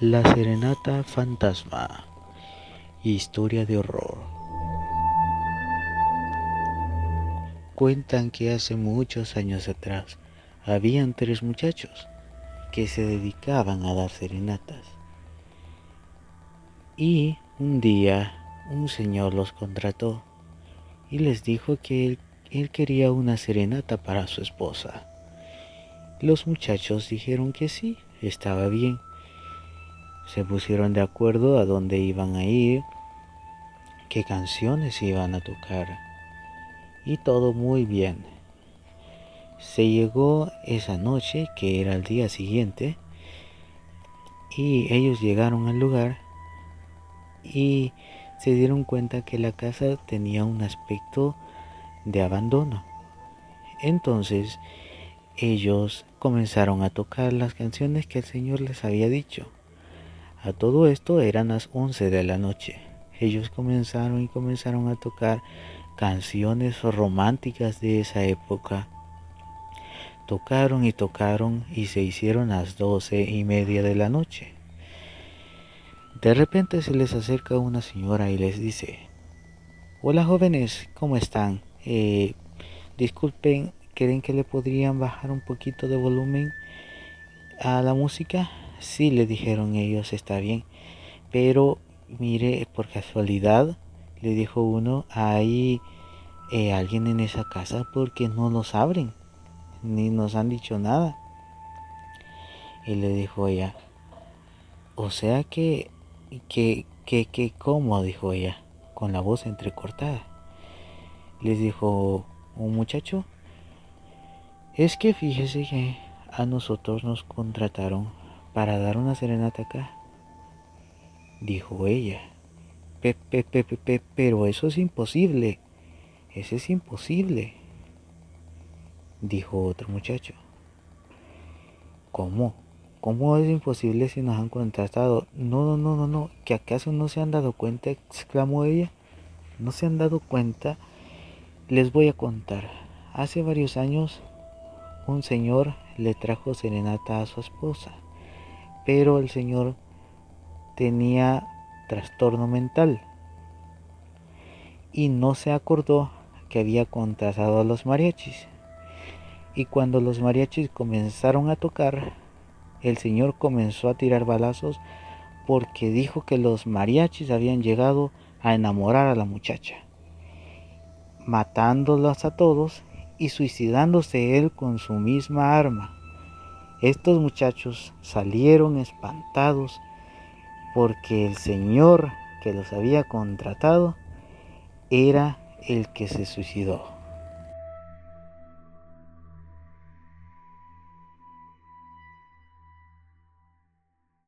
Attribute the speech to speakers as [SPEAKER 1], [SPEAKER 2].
[SPEAKER 1] La Serenata Fantasma. Historia de horror. Cuentan que hace muchos años atrás habían tres muchachos que se dedicaban a dar serenatas. Y un día un señor los contrató y les dijo que él, él quería una serenata para su esposa. Los muchachos dijeron que sí, estaba bien se pusieron de acuerdo a dónde iban a ir, qué canciones iban a tocar y todo muy bien. Se llegó esa noche, que era el día siguiente, y ellos llegaron al lugar y se dieron cuenta que la casa tenía un aspecto de abandono. Entonces ellos comenzaron a tocar las canciones que el Señor les había dicho. A todo esto eran las 11 de la noche. Ellos comenzaron y comenzaron a tocar canciones románticas de esa época. Tocaron y tocaron y se hicieron las doce y media de la noche. De repente se les acerca una señora y les dice, Hola jóvenes, ¿cómo están? Eh, disculpen, ¿creen que le podrían bajar un poquito de volumen a la música? Sí, le dijeron ellos, está bien. Pero mire, por casualidad, le dijo uno, hay eh, alguien en esa casa porque no nos abren, ni nos han dicho nada. Y le dijo ella, o sea que, que, que, que, ¿cómo? dijo ella, con la voz entrecortada. Les dijo un muchacho, es que fíjese que a nosotros nos contrataron para dar una serenata acá. Dijo ella. Pepe, pepe, pepe, pero eso es imposible. Eso es imposible. Dijo otro muchacho. ¿Cómo? ¿Cómo es imposible si nos han contratado? No, no, no, no, no. ¿Que acaso no se han dado cuenta? exclamó ella. ¿No se han dado cuenta? Les voy a contar. Hace varios años un señor le trajo serenata a su esposa pero el señor tenía trastorno mental y no se acordó que había contratado a los mariachis. Y cuando los mariachis comenzaron a tocar, el señor comenzó a tirar balazos porque dijo que los mariachis habían llegado a enamorar a la muchacha, matándolos a todos y suicidándose él con su misma arma. Estos muchachos salieron espantados porque el Señor que los había contratado era el que se suicidó.